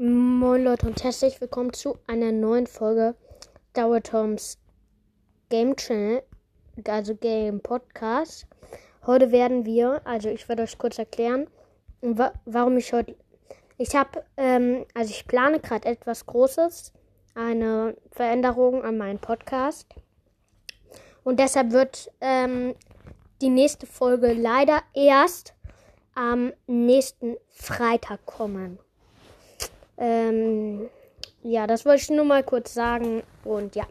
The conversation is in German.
Moin Leute und herzlich willkommen zu einer neuen Folge Dauer Toms Game Channel, also Game Podcast. Heute werden wir, also ich werde euch kurz erklären, wa warum ich heute. Ich habe, ähm, also ich plane gerade etwas Großes, eine Veränderung an meinem Podcast. Und deshalb wird ähm, die nächste Folge leider erst am nächsten Freitag kommen. Ähm, ja, das wollte ich nur mal kurz sagen und ja.